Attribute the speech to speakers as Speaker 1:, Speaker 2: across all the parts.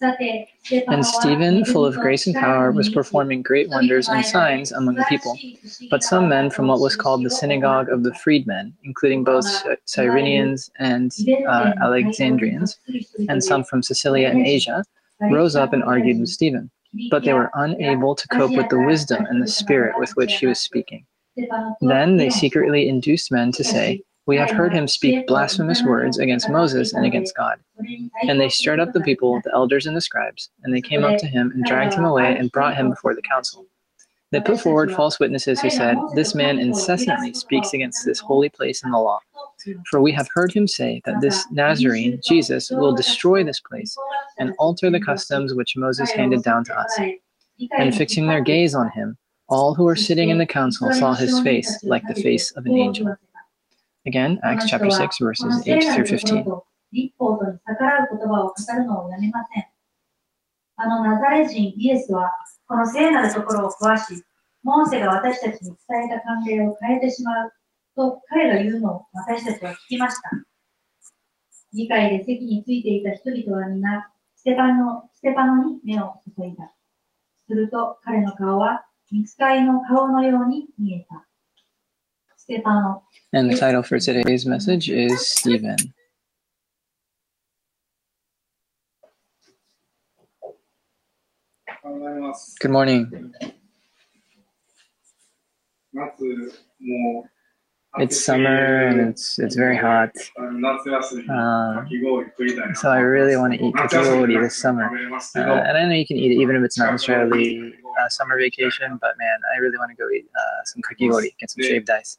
Speaker 1: And Stephen, full of grace and power, was performing great wonders and signs among the people. But some men from what was called the synagogue of the freedmen, including both Cyrenians and uh, Alexandrians, and some from Cilicia and Asia, rose up and argued with Stephen. But they were unable to cope with the wisdom and the spirit with which he was speaking. Then they secretly induced men to say, we have heard him speak blasphemous words against Moses and against God. And they stirred up the people, the elders and the scribes, and they came up to him and dragged him away and brought him before the council. They put forward false witnesses who said, This man incessantly speaks against this holy place in the law. For we have heard him say that this Nazarene, Jesus, will destroy this place and alter the customs which Moses handed down to us. And fixing their gaze on him, all who were sitting in the council saw his face like the face of an angel. Again, Acts chapter 6, verses 8 through 15.
Speaker 2: あのナザレ人イエスはこの聖なるところを壊し、モーセが私たちに伝えた関係を変えてしまうと彼が言うのを私たちは聞きました。議会で席についていた人々は皆ステパノステパノに目を注いだ。すると彼の顔は見つかりの顔のように見えた。
Speaker 1: And the title for today's message is Stephen. Good morning. It's summer and it's it's very hot. Uh, so I really want to eat kakigori this summer. Uh, and I know you can eat it even if it's not necessarily uh, summer vacation, but man, I really want to go eat uh, some kakigori, get some shaved ice.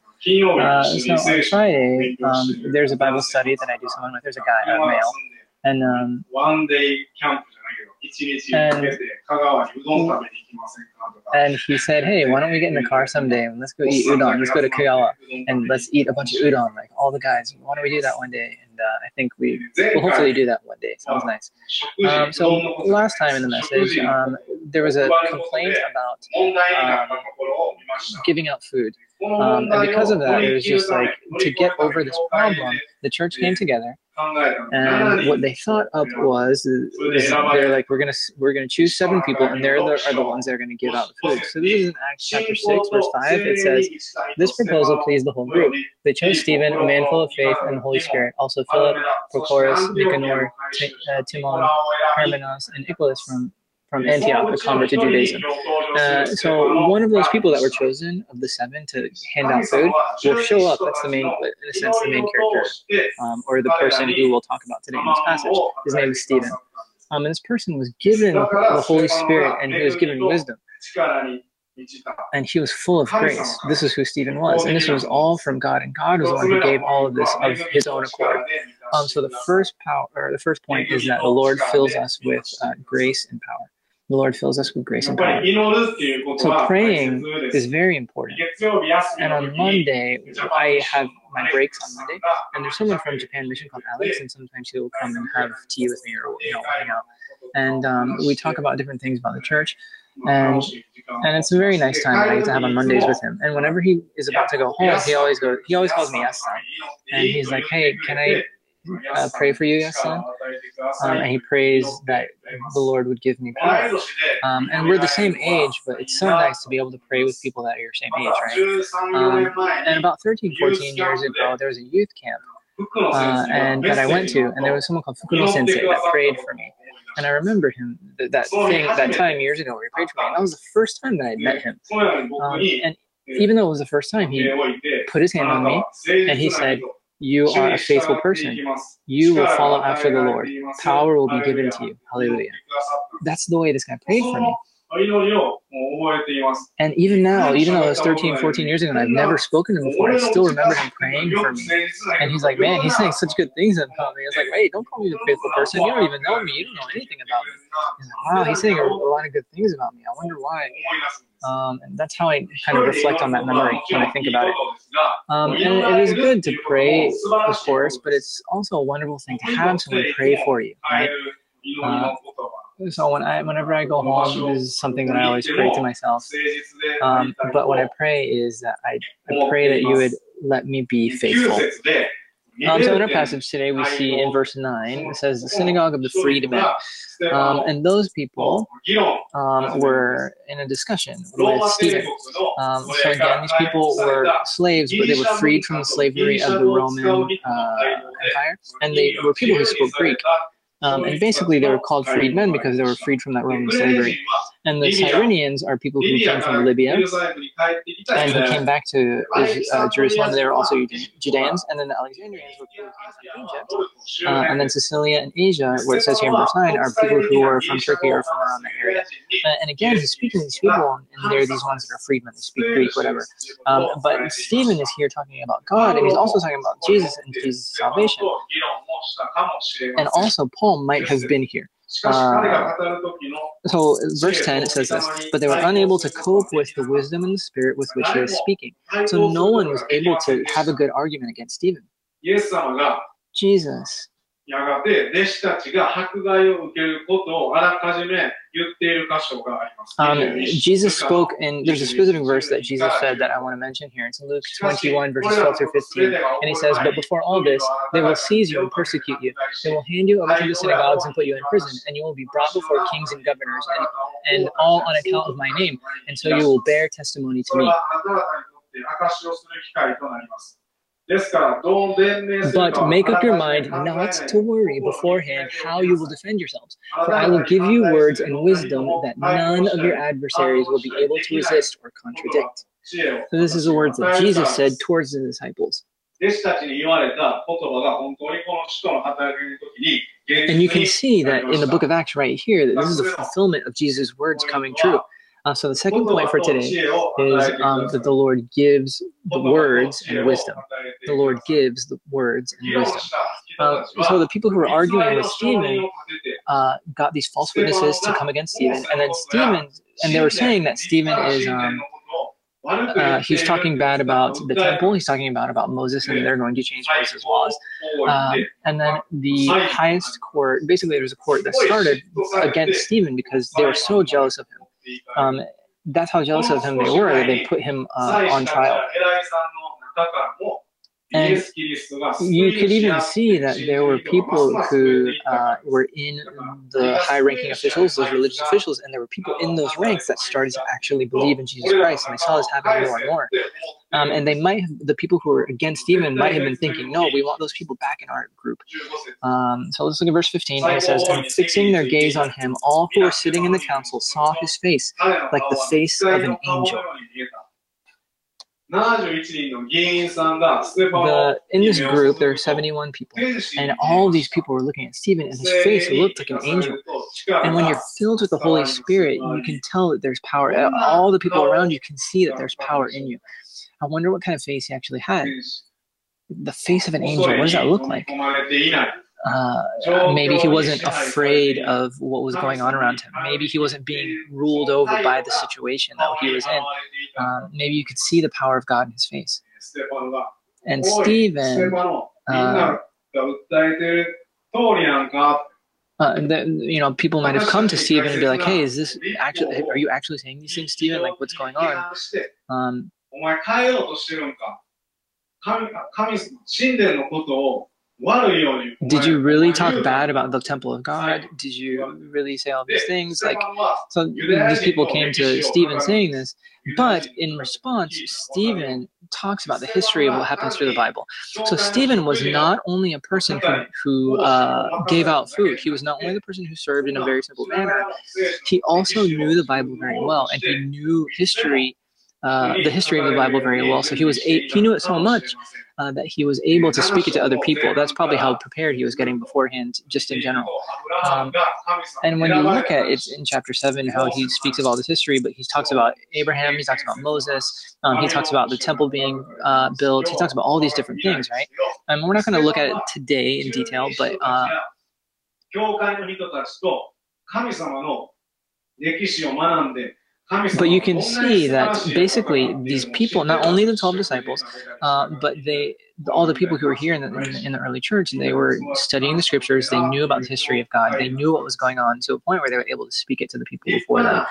Speaker 1: Uh, so on Friday, um, there's a Bible study that I do someone with. There's a guy, a male, and um, and, he said, "Hey, why don't we get in the car someday and let's go eat udon? Let's go to Kagawa and let's eat a bunch of udon, like all the guys. Why don't we do that one day?" And uh, I think we will hopefully do that one day. Sounds nice. Um, so last time in the message, um, there was a complaint about um, giving out food. Um, and because of that, it was just like to get over this problem, the church came together and what they thought up was they're like, we're gonna we're gonna choose seven people, and they're the, are the ones that are gonna give out the food. So this is in Acts chapter six, verse five. It says, "This proposal pleased the whole group. They chose Stephen, a man full of faith and the Holy Spirit, also Philip, Prochorus, Nicanor, T- uh, Timon, Parmenas, and Nicholas from from Antioch, a convert to Judaism. Uh, so one of those people that were chosen of the seven to hand out food will show up. That's the main, in a sense, the main character, um, or the person who we'll talk about today in this passage. His name is Stephen. Um, and this person was given the Holy Spirit and he was given wisdom. And he was full of grace. This is who Stephen was. And this was all from God. And God was the one who gave all of this of his own accord. Um, so the first power, or the first point is that the Lord fills us with uh, grace and power the Lord fills us with grace and power. So praying is very important. And on Monday, I have my breaks on Monday, and there's someone from Japan Mission called Alex, and sometimes he'll come and have tea with me or you know hang out, and um, we talk about different things about the church. And and it's a very nice time that I get to have on Mondays with him. And whenever he is about to go home, he always goes. He always calls me yes, and he's like, "Hey, can I uh, pray for you, yes, son?" Um, and he prays that the Lord would give me power. Um, and we're the same age, but it's so nice to be able to pray with people that are your same age, right? Um, and about 13, 14 years ago, there was a youth camp uh, and that I went to, and there was someone called Fukuno Sensei that prayed for me. And I remember him that, that thing that time years ago where he prayed for me. And that was the first time that I met him. Um, and even though it was the first time, he put his hand on me and he said, you are a faithful person. You will follow after the Lord. Power will be given to you. Hallelujah. That's the way this guy prayed for me. And even now, even though it was 13, 14 years ago, and I've never spoken to him before, I still remember him praying for me. And he's like, man, he's saying such good things about me. I was like, wait, don't call me a faithful person. You don't even know me. You don't know anything about me. He's like, wow, he's saying a, a lot of good things about me. I wonder why. Um, and that's how I kind of reflect on that memory when I think about it. Um, and it is good to pray, of course, but it's also a wonderful thing to have someone pray for you, right? Uh, so when I, whenever I go home, this is something that I always pray to myself. Um, but what I pray is that I, I pray that you would let me be faithful. Um, so in our passage today, we see in verse 9, it says, the synagogue of the freedmen. Um, and those people um, were in a discussion with Stephen. Um, so again, these people were slaves, but they were freed from the slavery of the Roman uh, Empire, and they were people who spoke Greek. Um, and basically, they were called freedmen because they were freed from that Roman slavery. And the Cyrenians are people who came from Libya and who came back to uh, Jerusalem. They were also Judeans. And then the Alexandrians were people who came from Egypt. Uh, and then Cilicia and Asia, where it says here in verse 9, are people who are from Turkey or from around that area. Uh, and again, he's speaking to these people, and they're these ones that are freedmen. They speak Greek, whatever. Um, but Stephen is here talking about God, and he's also talking about Jesus and Jesus' salvation. And also, Paul might have been here. Uh, so, verse 10 it says this, but they were unable to cope with the wisdom and the spirit with which he was speaking. So, no one was able to have a good argument against Stephen. Jesus
Speaker 3: やがて弟子たちが迫害を受けることをあらかじめ言っている箇所があります。
Speaker 1: Um, Jesus spoke, and there's a specific verse that Jesus said that I want to mention here. It's Luke 21, verses 12 through 15. And he says, But before all this, they will seize you and persecute you. They will hand you over to the synagogues and put you in prison, and you will be brought before kings and governors, and, and all on account of my name. And so you will bear testimony to me. But make up your mind not to worry beforehand how you will defend yourselves. For I will give you words and wisdom that none of your adversaries will be able to resist or contradict. So this is the words that Jesus said towards the disciples. And you can see that in the book of Acts right here, that this is the fulfillment of Jesus' words coming true. Uh, so the second point for today is um, that the Lord gives the words and wisdom. The Lord gives the words and wisdom. Uh, so the people who were arguing with Stephen uh, got these false witnesses to come against Stephen, and then Stephen, and they were saying that Stephen is. Um, uh, he's talking bad about the temple. He's talking about about Moses, and they're going to change Moses' laws. Um, and then the highest court, basically, there was a court that started against Stephen because they were so jealous of him. Um, that's how jealous of him they were they put him uh, on trial. And you could even see that there were people who uh, were in the high ranking officials, those religious officials, and there were people in those ranks that started to actually believe in Jesus Christ. And I saw this happening more and more. Um, and they might have, the people who were against Stephen might have been thinking, no, we want those people back in our group. Um, so let's look at verse 15. And it says, And fixing their gaze on him, all who were sitting in the council saw his face like the face of an angel. The, in this group, there are 71 people, and all these people were looking at Stephen, and his face looked like an angel. And when you're filled with the Holy Spirit, you can tell that there's power. Uh, all the people around you can see that there's power in you. I wonder what kind of face he actually had. The face of an angel, what does that look like? Uh, maybe he wasn't afraid of what was going on around him. Maybe he wasn't being ruled over by the situation that he was in. Um, maybe you could see the power of God in his face. And Stephen, uh, uh, the, you know, people might have come to Stephen and be like, "Hey, is this actually? Are you actually saying these things, Stephen? Like, what's going on?" Um, did you really talk bad about the temple of God? Did you really say all these things? Like, so these people came to Stephen saying this, but in response, Stephen talks about the history of what happens through the Bible. So Stephen was not only a person who, who uh, gave out food; he was not only the person who served in a very simple manner. He also knew the Bible very well, and he knew history uh, the history of the Bible very well. So he was a, he knew it so much uh, that he was able to speak it to other people. That's probably how prepared he was getting beforehand, just in general. Um, and when you look at it in chapter seven, how he speaks of all this history, but he talks about Abraham, he talks about Moses, um, he talks about the temple being uh, built, he talks about all these different things, right? And we're not going to look at it today in detail, but. Uh, 神様の歴史を学んで but you can see that basically these people, not only the 12 disciples, uh, but they, all the people who were here in the, in the, in, the, early church, they were studying the scriptures. They knew about the history of God. They knew what was going on to a point where they were able to speak it to the people before them.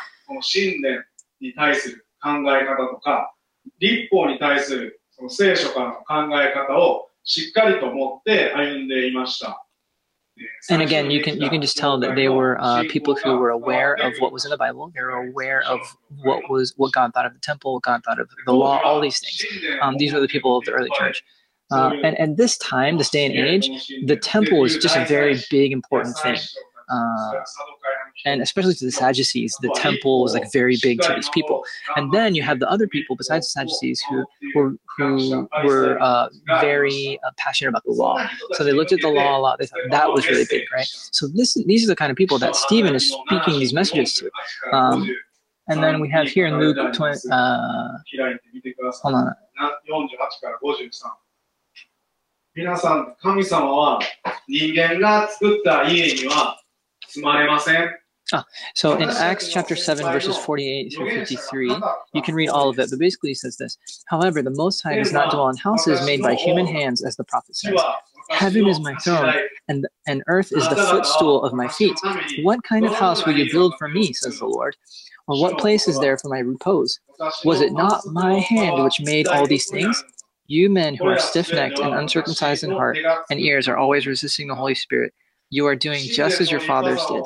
Speaker 1: 立法に対するその聖書からの考え方を
Speaker 3: しっかりと持って歩んでいました。
Speaker 1: And again, you can you can just tell that they were uh, people who were aware of what was in the Bible. They were aware of what was what God thought of the temple, what God thought of the law, all these things. Um, these were the people of the early church. Uh, and and this time, this day and age, the temple is just a very big important thing. Uh, and especially to the Sadducees, the temple is like very big to these people. And then you have the other people besides the Sadducees who were who were uh, very uh, passionate about the law. So they looked at the law a lot. They thought that was really big, right? So this these are the kind of people that Stephen is speaking these messages to. Um, and then we have here in Luke 20, uh,
Speaker 3: 開いてみてください。
Speaker 1: hold on,
Speaker 3: な48から53。皆さん、神様は人間が作った家には住まれません。
Speaker 1: Ah, so in Acts chapter 7, verses 48 through 53, you can read all of it, but basically he says this However, the Most High does not dwell in houses made by human hands, as the prophet says, Heaven is my throne, and, and earth is the footstool of my feet. What kind of house will you build for me, says the Lord? Or what place is there for my repose? Was it not my hand which made all these things? You men who are stiff necked and uncircumcised in heart and ears are always resisting the Holy Spirit. You are doing just as your fathers did.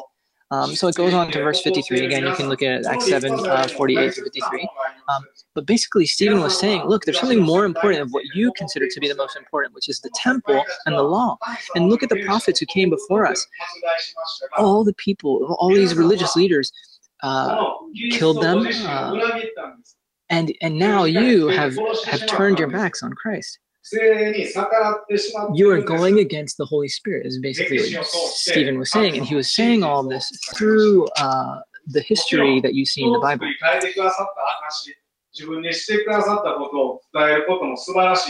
Speaker 1: Um, so it goes on to verse 53. Again, you can look at Acts 7, uh, 48 to 53. Um, but basically, Stephen was saying, look, there's something more important of what you consider to be the most important, which is the temple and the law. And look at the prophets who came before us. All the people, all these religious leaders, uh, killed them, uh, and and now you have have turned your backs on Christ. You are going against the Holy Spirit, is basically what Stephen was saying, and he was saying all this through uh, the history that you see in the Bible.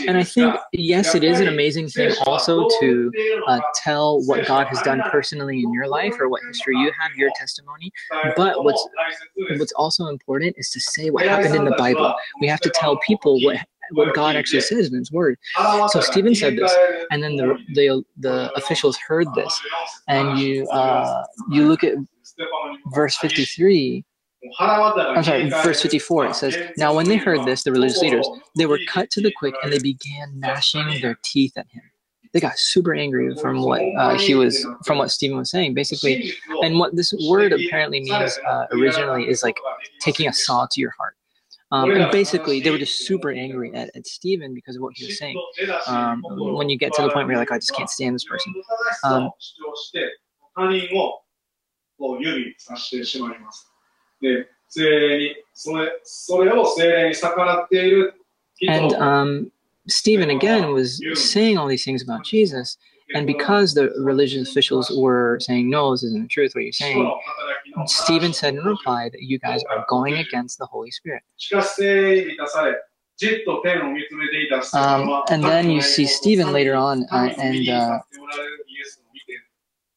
Speaker 1: And I think, yes, it is an amazing thing also to uh, tell what God has done personally in your life or what history you have, your testimony. But what's what's also important is to say what happened in the Bible. We have to tell people what what God actually says in His Word. So Stephen said this, and then the the, the officials heard this, and you uh, you look at verse fifty three. I'm sorry, verse 54, it says, Now when they heard this, the religious leaders, they were cut to the quick and they began gnashing their teeth at him. They got super angry from what uh, he was, from what Stephen was saying, basically. And what this word apparently means uh, originally is like taking a saw to your heart. Um, and basically, they were just super angry at, at Stephen because of what he was saying. Um, when you get to the point where you're like, I just can't stand this person. Um,
Speaker 3: 他人をこう指さしてしまいます。で、精霊に、それそれを精霊に逆らっている人
Speaker 1: And um, Stephen again was saying all these things about Jesus, and because the religious officials were saying, No, this isn't the truth, what you're saying, Stephen said in reply that you guys are going against the Holy Spirit. Um, and then you see Stephen later on, uh, and uh,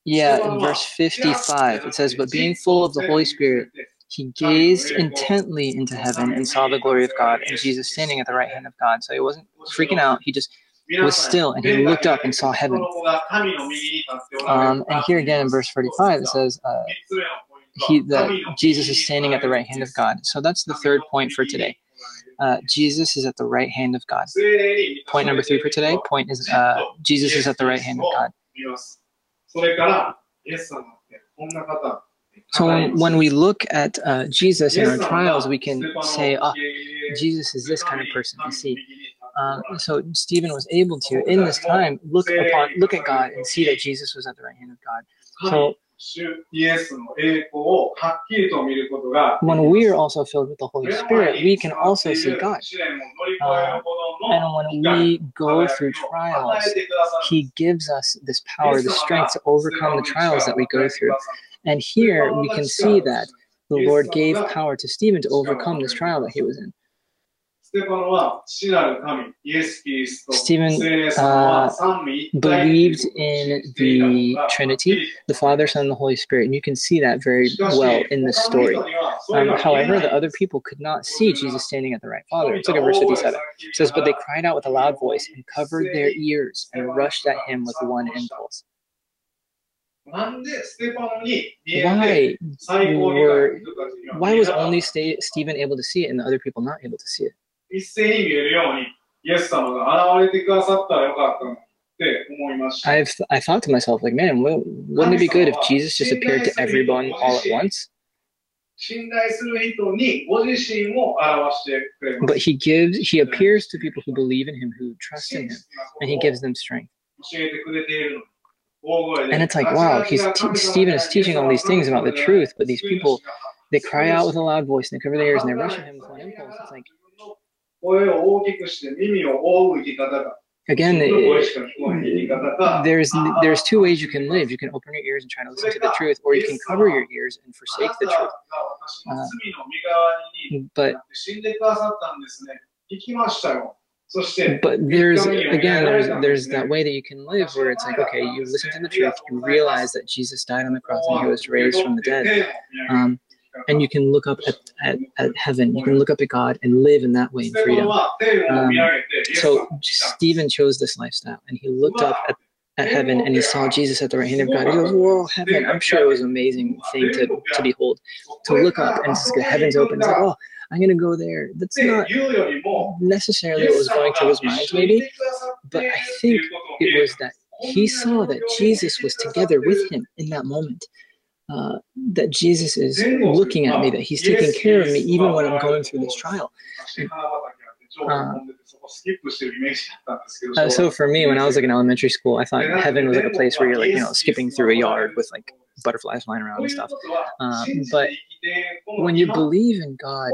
Speaker 1: yeah, in verse 55, it says, But being full of the Holy Spirit, he gazed intently into heaven and saw the glory of God and Jesus standing at the right hand of God. So he wasn't freaking out, he just was still, and he looked up and saw heaven. Um, and here again in verse 45, it says, uh, he, the, Jesus is standing at the right hand of God. So that's the third point for today. Uh, Jesus is at the right hand of God. Point number three for today. Point is uh, Jesus is at the right hand of God. So when, when we look at uh, Jesus in our trials, we can say, "Oh, Jesus is this kind of person." You see, um, so Stephen was able to, in this time, look upon, look at God and see that Jesus was at the right hand of God. So when we are also filled with the Holy Spirit, we can also see God. Uh, and when we go through trials, He gives us this power, the strength to overcome the trials that we go through. And here we can see that the Lord gave power to Stephen to overcome this trial that he was in.
Speaker 3: ステパノは父なる神、イエス・キリスト、
Speaker 1: Stephen,
Speaker 3: 聖霊様は三位一体
Speaker 1: Believed in the Trinity, the Father, Son, and the Holy Spirit. And you can see that very well in this story. Um, however, the other people could not see Jesus standing at the right Father. Let's look at verse 57. It says, But they cried out with a loud voice and covered their ears and rushed at him with one impulse.
Speaker 3: なんでステパノに見えて
Speaker 1: Why
Speaker 3: 最高に
Speaker 1: were
Speaker 3: 人たちには
Speaker 1: why
Speaker 3: 見え
Speaker 1: was
Speaker 3: なかった
Speaker 1: only Sta- Stephen able to see it and the other people not able to see it?
Speaker 3: 一斉に見えるように、イエス様が現れてくださったらよかったのに。 って思いました。
Speaker 1: I've I thought to myself like, man, well, wouldn't it be good if Jesus just appeared to everyone all at once?
Speaker 3: 信頼する人にご自身を表してくれま
Speaker 1: But
Speaker 3: す。
Speaker 1: he gives he appears to people who believe in him, who trust in him, and he gives them strength.
Speaker 3: 教えてくれているのに大声で
Speaker 1: And it's like, wow, he's te- Stephen is teaching all these things about the truth, but these people they cry out with a loud voice and they cover their ears and they rush at him with one impulse. It's like Again,
Speaker 3: there's ah, ah,
Speaker 1: there's two ah, ways you can live. You can open your ears and try to listen to the truth, or you can cover your ears and forsake the truth.
Speaker 3: Uh,
Speaker 1: but but there's again there's there's that way that you can live where it's like okay you listen to the truth you realize that jesus died on the cross and he was raised from the dead. Um, and you can look up at, at, at heaven, you can look up at God and live in that way in freedom. Um, So Stephen chose this lifestyle and he looked up at, at heaven and he saw Jesus at the right hand of God. He goes, Whoa, heaven. I'm sure it was an amazing thing to, to behold. To look up and the heavens open. It's like, oh, I'm going to go there. That's not necessarily what was going through his mind, maybe, but I think it was that he saw that Jesus was together with him in that moment. Uh, that Jesus is looking at me, that he's taking care of me even when I'm going through this trial. Uh, so for me, when I was like in elementary school, I thought heaven was like a place where you're like, you know, skipping through a yard with like butterflies flying around and stuff. Um, but when you believe in God,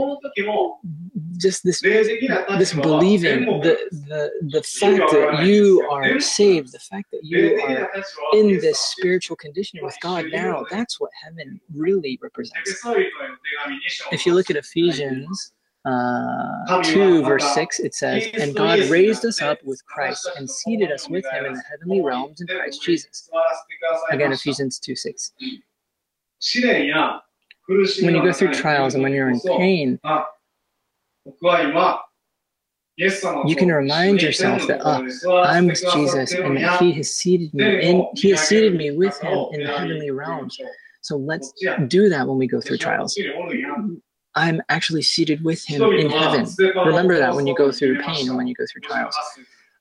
Speaker 1: just this this believing, the the the fact that you are saved, the fact that you are in this spiritual condition with God now, that's what heaven really represents. If you look at Ephesians uh, 2, verse 6, it says, And God raised us up with Christ and seated us with him in the heavenly realms in Christ Jesus. Again, Ephesians 2, 6. When you go through trials and when you're in pain, you can remind yourself that ah, I'm with Jesus and that He has seated me in He has seated me with Him in the heavenly realms. So let's do that when we go through trials. I'm actually seated with Him in heaven. Remember that when you go through pain and when you go through trials.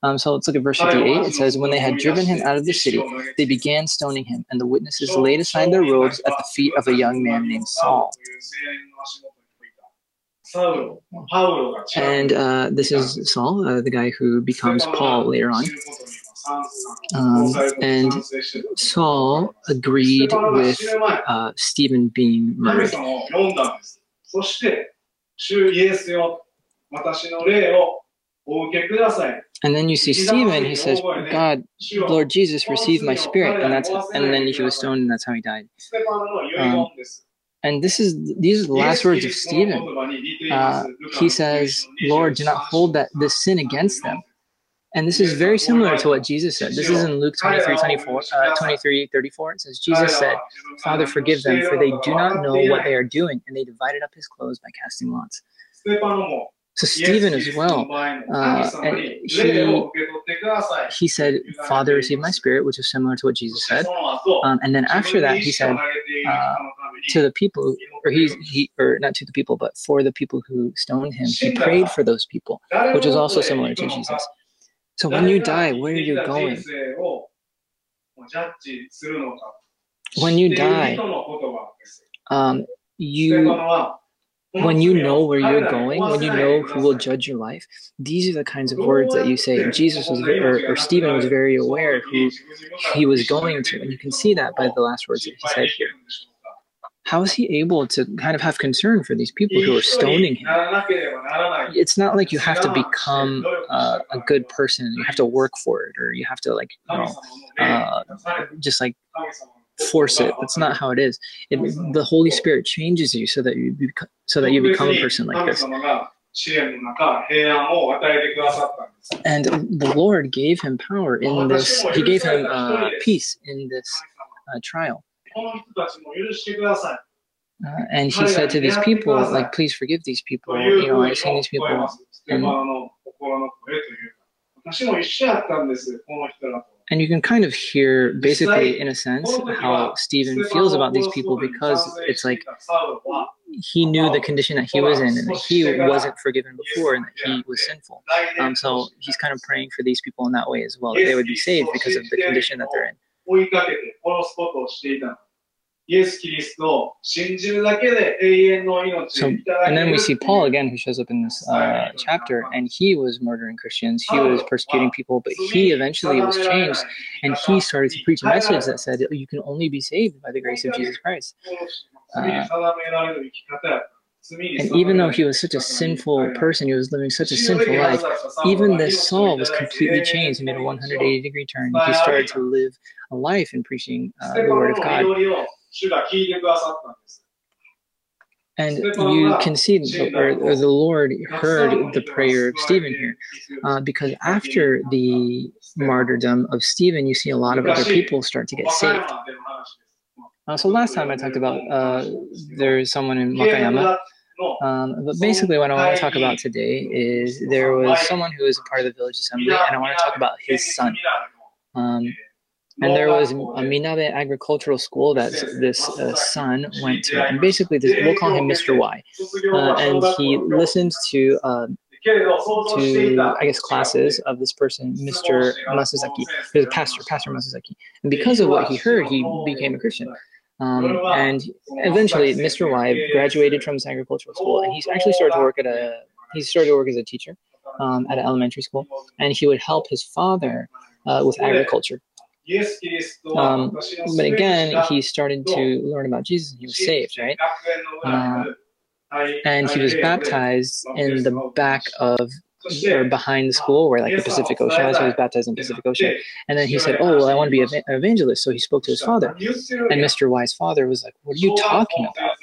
Speaker 1: Um, so let's look at verse 58. It says, When they had driven him out of the city, they began stoning him, and the witnesses laid aside their robes at the feet of a young man named Saul. And uh, this is Saul, uh, the guy who becomes Paul later on. Um, and Saul agreed with uh, Stephen being murdered.
Speaker 3: そして、主イエスよ、私の霊をお受けください。
Speaker 1: And then you see Stephen, he says, God, Lord Jesus, receive my spirit. And that's and then he was stoned, and that's how he died.
Speaker 3: ステパノの遺言です。
Speaker 1: And this is these are the last words of Stephen. Uh, he says, Lord, do not hold that this sin against them. And this is very similar to what Jesus said. This is in Luke 23, 24, uh, 23 34. It says, Jesus said, Father, forgive them, for they do not know what they are doing. And they divided up his clothes by casting lots. So Stephen as well, uh, he, he said, Father, receive my spirit, which is similar to what Jesus said. Um, and then after that, he said uh, to the people, or he, he, or not to the people, but for the people who stoned him, he prayed for those people, which is also similar to Jesus. So when you die, where are you going? When you die, um, you when you know where you're going, when you know who will judge your life, these are the kinds of words that you say. Jesus was, or, or Stephen was very aware who he was going to, and you can see that by the last words that he said here. How is he able to kind of have concern for these people who are stoning him? It's not like you have to become uh, a good person, you have to work for it, or you have to like, you know, uh, just like force it. That's not how it is. It, the Holy Spirit changes you so that you become, so that you become a person like this. And the Lord gave him power in this. He gave him uh, peace in this uh, trial. And he said to these people, like, please forgive these people. You know, I've seen these people. And, and you can kind of hear, basically, in a sense, how Stephen feels about these people because it's like he knew the condition that he was in and that he wasn't forgiven before and that he was sinful. Um, so he's kind of praying for these people in that way as well, that they would be saved because of the condition that they're in.
Speaker 3: 追いかけて殺すことをしていたの。イエス・キリストを信じるだけで永遠の命
Speaker 1: So,
Speaker 3: をいただ
Speaker 1: and
Speaker 3: け
Speaker 1: then
Speaker 3: る
Speaker 1: we see Paul again, who shows up in this uh, chapter, and he was murdering Christians, he was persecuting people, but he eventually was changed, and he started to preach a message that said you can only be saved by the grace of Jesus Christ.
Speaker 3: 罪
Speaker 1: and even though he was such a sinful person, he was living such a sinful life, even the Saul was completely changed. He made a 180 degree turn. He started to live a life in preaching uh, the word of God. And you can see, or, or the Lord heard the prayer of Stephen here, uh, because after the martyrdom of Stephen, you see a lot of other people start to get saved. Uh, so last time I talked about uh, there's someone in Wakayama. Um, but basically, what I want to talk about today is there was someone who was a part of the village assembly, and I want to talk about his son. Um, and there was a Minabe agricultural school that this uh, son went to, and basically, this, we'll call him Mr. Y. Uh, and he listened to um, to I guess classes of this person, Mr. Masazaki, who's a pastor, Pastor Masazaki. And because of what he heard, he became a Christian. Um, and eventually, Mr. Y graduated from this agricultural school, and he actually started to work at a he started to work as a teacher um, at an elementary school, and he would help his father uh, with agriculture. Um, but again, he started to learn about Jesus, and he was saved, right? Uh, and he was baptized in the back of or behind the school where like the Pacific Ocean was. He was baptized in Pacific Ocean. And then he said, Oh, well, I want to be an evangelist. So he spoke to his father. And Mr. Y's father was like, What are you talking about?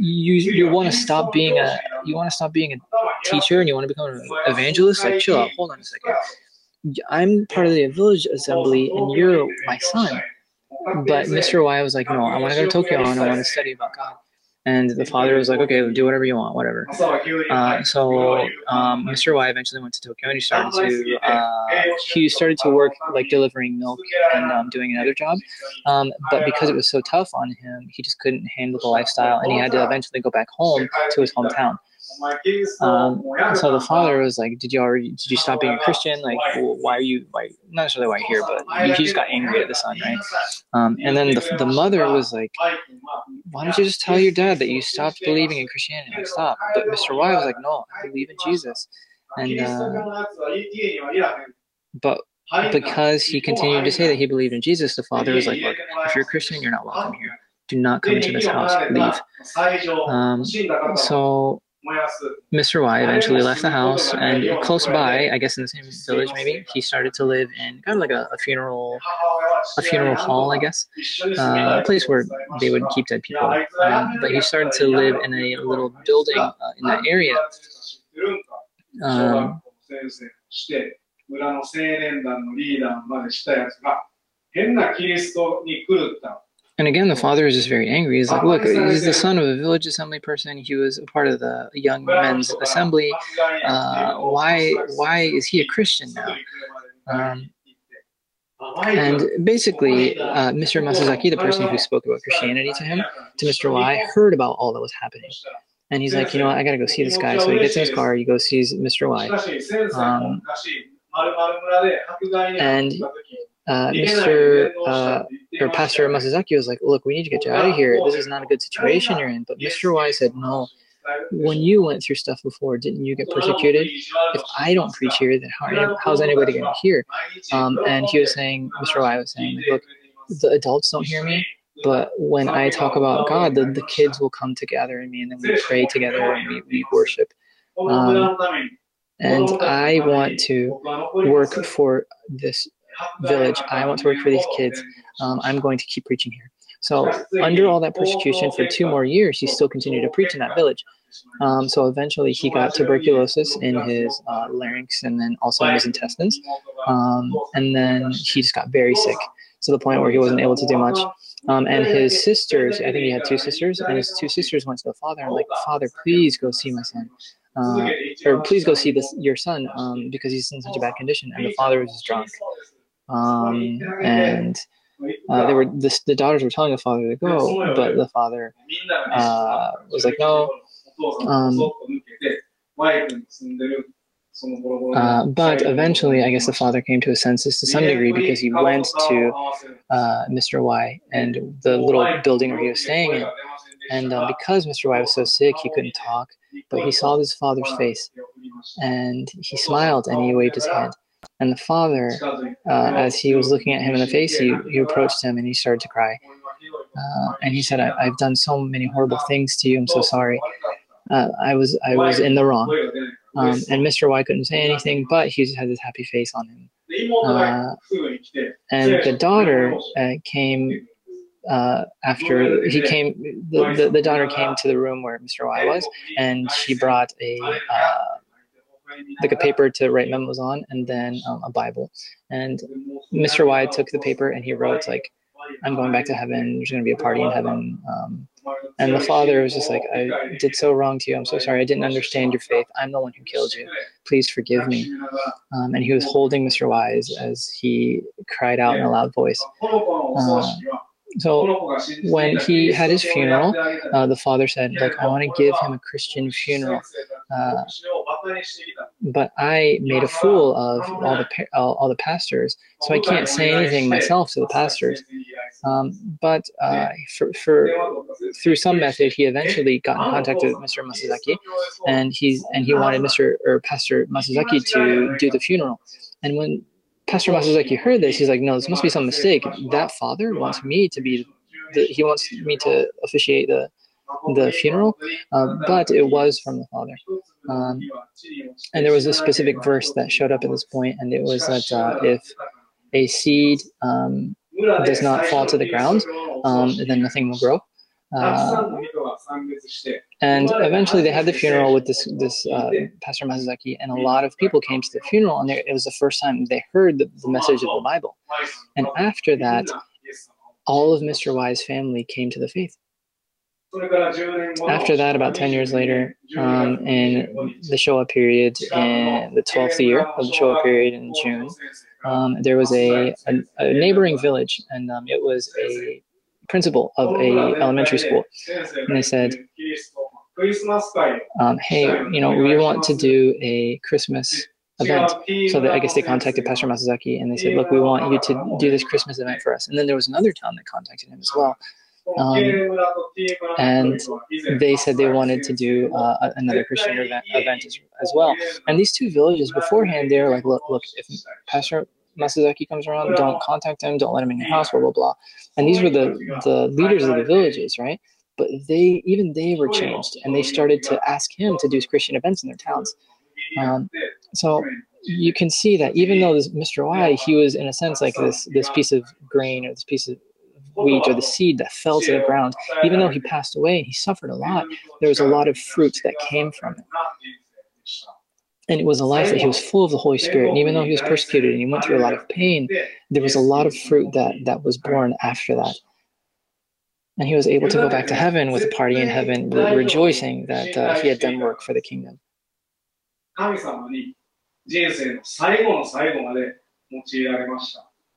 Speaker 1: You you want to stop being a you want to stop being a teacher and you want to become an evangelist? Like chill out, hold on a second. I'm part of the village assembly and you're my son. But Mr. Y was like, No, I want to go to Tokyo and I want to study about God. And the father was like, okay, do whatever you want, whatever. Uh, so um, Mr. Y eventually went to Tokyo and he started to uh, he started to work like delivering milk and um, doing another job. Um, but because it was so tough on him, he just couldn't handle the lifestyle, and he had to eventually go back home to his hometown. Um, so the father was like, "Did you already? Did you stop being a Christian? Like, why are you? Why not necessarily why here, but he just got angry at the son, right?" Um, and then the, the mother was like, "Why don't you just tell your dad that you stopped believing in Christianity? Like, stop." But Mr. Y was like, "No, I believe in Jesus." And uh, but because he continued to say that he believed in Jesus, the father was like, "Look, if you're a Christian, you're not welcome here. Do not come into this house. Leave." Um, so Mr. Y eventually left the house, and close by, I guess in the same village, maybe he started to live in kind of like a, a funeral, a funeral hall, I guess, uh, a place where they would keep dead people. Um, but he started to live in a little building uh, in that area. Um, and again, the father is just very angry. He's like, look, he's the son of a village assembly person. He was a part of the young men's assembly. Uh, why, why is he a Christian now? Um, and basically, uh, Mr. Masazaki, the person who spoke about Christianity to him, to Mr. Y, heard about all that was happening. And he's like, you know what, I gotta go see this guy. So he gets in his car, he goes sees Mr. Y. Um, and uh, Mr. Uh, or Pastor Masazaki was like, look, we need to get you out of here. This is not a good situation you're in. But Mr. Y said, no, when you went through stuff before, didn't you get persecuted? If I don't preach here, then how, how's anybody going to hear? Um, and he was saying, Mr. Y was saying, look, the adults don't hear me, but when I talk about God, the, the kids will come together in me, and then we pray together and we, we worship. Um, and I want to work for this village. I want to work for these kids. Um, I'm going to keep preaching here. So, under all that persecution for two more years, he still continued to preach in that village. Um, so, eventually, he got tuberculosis in his uh, larynx and then also in his intestines. Um, and then he just got very sick to the point where he wasn't able to do much. Um, and his sisters, I think he had two sisters, and his two sisters went to the father and like, Father, please go see my son. Uh, or please go see this your son um, because he's in such a bad condition. And the father was drunk. Um, and uh, they were the, the daughters were telling the father to go, but the father uh, was like, no. Um, uh, but eventually, I guess the father came to his senses to some degree because he went to uh, Mr. Y and the little building where he was staying in. And uh, because Mr. Y was so sick, he couldn't talk, but he saw his father's face and he smiled and he waved his hand. And the father, uh, as he was looking at him in the face, he, he approached him and he started to cry. Uh, and he said, I, have done so many horrible things to you. I'm so sorry. Uh, I was I was in the wrong. Um, and Mr. Y couldn't say anything, but he just had this happy face on him. Uh, and the daughter uh, came uh, after he came. The, the, the, daughter came to the room where Mr. Y was, and she brought a uh, like a paper to write memos on, and then um, a Bible. And Mr. Y took the paper and he wrote like, "I'm going back to heaven. There's going to be a party in heaven." Um, and the father was just like, I did so wrong to you. I'm so sorry. I didn't understand your faith. I'm the one who killed you. Please forgive me. Um, and he was holding Mr. Wise as he cried out in a loud voice. Uh, so when he had his funeral, uh, the father said, "Like I want to give him a Christian funeral, uh, but I made a fool of all the all, all, the pastors, so I can't say anything myself to the pastors. Um, but uh, for, for through some method, he eventually got in contact with Mr. Masazaki, and he's and he wanted Mr. or Pastor Masazaki to do the funeral. And when Pastor Masazaki heard this, he's like, "No, this must be some mistake. That father wants me to be, the, he wants me to officiate the." the funeral, uh, but it was from the father. Um, and there was a specific verse that showed up at this point, and it was that uh, if a seed um, does not fall to the ground, um, then nothing will grow. Uh, and eventually they had the funeral with this this uh, Pastor Masazaki, and a lot of people came to the funeral, and it was the first time they heard the, the message of the Bible. And after that, all of Mr. Y's family came to the faith. After that, about 10 years later, um, in the Showa period, in the 12th year of the Showa period in June, um, there was a, a, a, neighboring village, and um, it was a principal of a elementary school, and they said, um, "Hey, you know, we want to do a Christmas event." So I guess they contacted Pastor Masazaki, and they said, "Look, we want you to do this Christmas event for us." And then there was another town that contacted him as well. Um, and they said they wanted to do uh, another Christian event, event as, as, well. And these two villages beforehand, they're like, look, look, if Pastor Masazaki comes around, don't contact him, don't let him in your house, blah blah blah. And these were the the leaders of the villages, right? But they even they were changed, and they started to ask him to do Christian events in their towns. Um, so you can see that even though this Mr. Y, he was in a sense like this this piece of grain or this piece of wheat or the seed that fell to the ground. Even though he passed away and he suffered a lot, there was a lot of fruit that came from it. And it was a life that he was full of the Holy Spirit. And even though he was persecuted and he went through a lot of pain, there was a lot of fruit that, that was born after that. And he was able to go back to heaven with a party in heaven, re- rejoicing that uh, he had done work for the kingdom.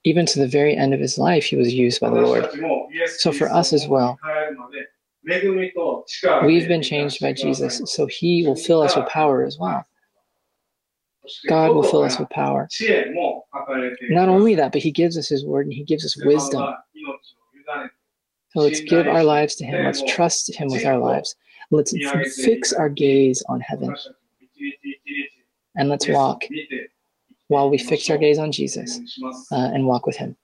Speaker 1: Even to the very end of his life, he was used by the Lord. So for us as well, we've been changed by Jesus, so he will fill us with power as well. God will fill us with power. Not only that, but He gives us His word and He gives us wisdom. So let's give our lives to Him. Let's trust Him with our lives. Let's fix our gaze on heaven. And let's walk while we fix our gaze on Jesus uh, and walk with Him.